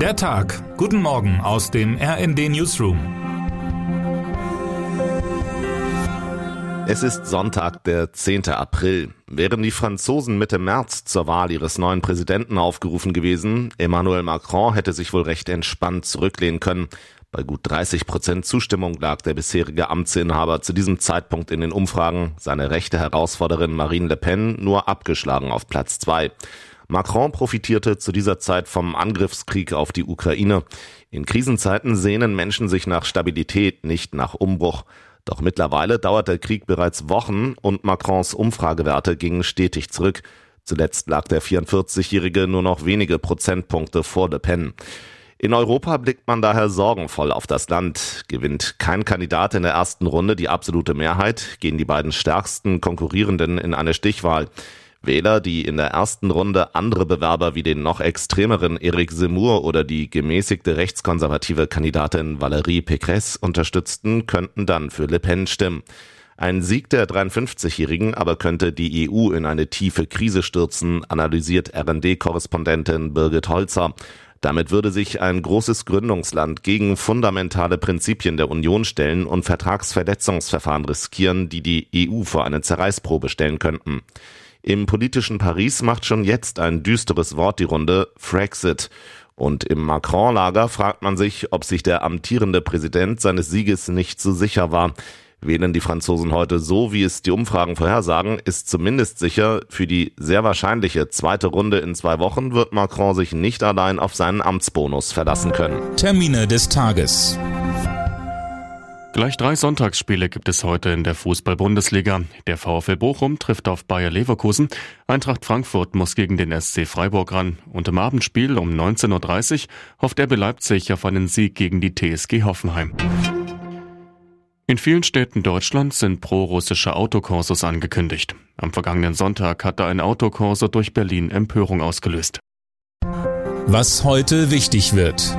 Der Tag. Guten Morgen aus dem RND Newsroom. Es ist Sonntag, der 10. April. Wären die Franzosen Mitte März zur Wahl ihres neuen Präsidenten aufgerufen gewesen, Emmanuel Macron hätte sich wohl recht entspannt zurücklehnen können. Bei gut 30 Prozent Zustimmung lag der bisherige Amtsinhaber zu diesem Zeitpunkt in den Umfragen, seine rechte Herausforderin Marine Le Pen nur abgeschlagen auf Platz zwei. Macron profitierte zu dieser Zeit vom Angriffskrieg auf die Ukraine. In Krisenzeiten sehnen Menschen sich nach Stabilität, nicht nach Umbruch. Doch mittlerweile dauert der Krieg bereits Wochen und Macrons Umfragewerte gingen stetig zurück. Zuletzt lag der 44-Jährige nur noch wenige Prozentpunkte vor Le Pen. In Europa blickt man daher sorgenvoll auf das Land. Gewinnt kein Kandidat in der ersten Runde die absolute Mehrheit, gehen die beiden stärksten Konkurrierenden in eine Stichwahl. Wähler, die in der ersten Runde andere Bewerber wie den noch extremeren Eric Zemmour oder die gemäßigte rechtskonservative Kandidatin Valérie Pécresse unterstützten, könnten dann für Le Pen stimmen. Ein Sieg der 53-Jährigen aber könnte die EU in eine tiefe Krise stürzen, analysiert RD-Korrespondentin Birgit Holzer. Damit würde sich ein großes Gründungsland gegen fundamentale Prinzipien der Union stellen und Vertragsverletzungsverfahren riskieren, die die EU vor eine Zerreißprobe stellen könnten. Im politischen Paris macht schon jetzt ein düsteres Wort die Runde, Frexit. Und im Macron-Lager fragt man sich, ob sich der amtierende Präsident seines Sieges nicht so sicher war. Wählen die Franzosen heute so, wie es die Umfragen vorhersagen, ist zumindest sicher, für die sehr wahrscheinliche zweite Runde in zwei Wochen wird Macron sich nicht allein auf seinen Amtsbonus verlassen können. Termine des Tages. Gleich drei Sonntagsspiele gibt es heute in der Fußball-Bundesliga. Der VfL Bochum trifft auf Bayer Leverkusen. Eintracht Frankfurt muss gegen den SC Freiburg ran. Und im Abendspiel um 19.30 Uhr hofft RB Leipzig auf einen Sieg gegen die TSG Hoffenheim. In vielen Städten Deutschlands sind pro-russische Autokorsos angekündigt. Am vergangenen Sonntag hatte ein Autokorso durch Berlin Empörung ausgelöst. Was heute wichtig wird.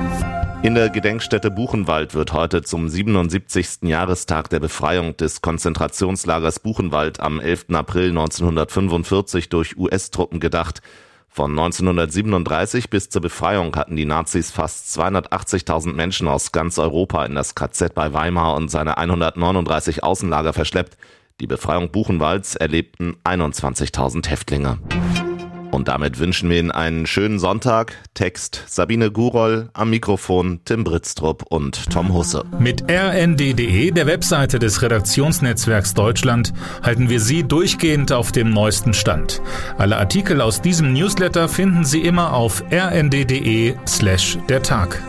In der Gedenkstätte Buchenwald wird heute zum 77. Jahrestag der Befreiung des Konzentrationslagers Buchenwald am 11. April 1945 durch US-Truppen gedacht. Von 1937 bis zur Befreiung hatten die Nazis fast 280.000 Menschen aus ganz Europa in das KZ bei Weimar und seine 139 Außenlager verschleppt. Die Befreiung Buchenwalds erlebten 21.000 Häftlinge. Und damit wünschen wir Ihnen einen schönen Sonntag. Text Sabine Guroll, am Mikrofon Tim Britztrup und Tom Husse. Mit rnd.de, der Webseite des Redaktionsnetzwerks Deutschland, halten wir Sie durchgehend auf dem neuesten Stand. Alle Artikel aus diesem Newsletter finden Sie immer auf rnd.de slash der Tag.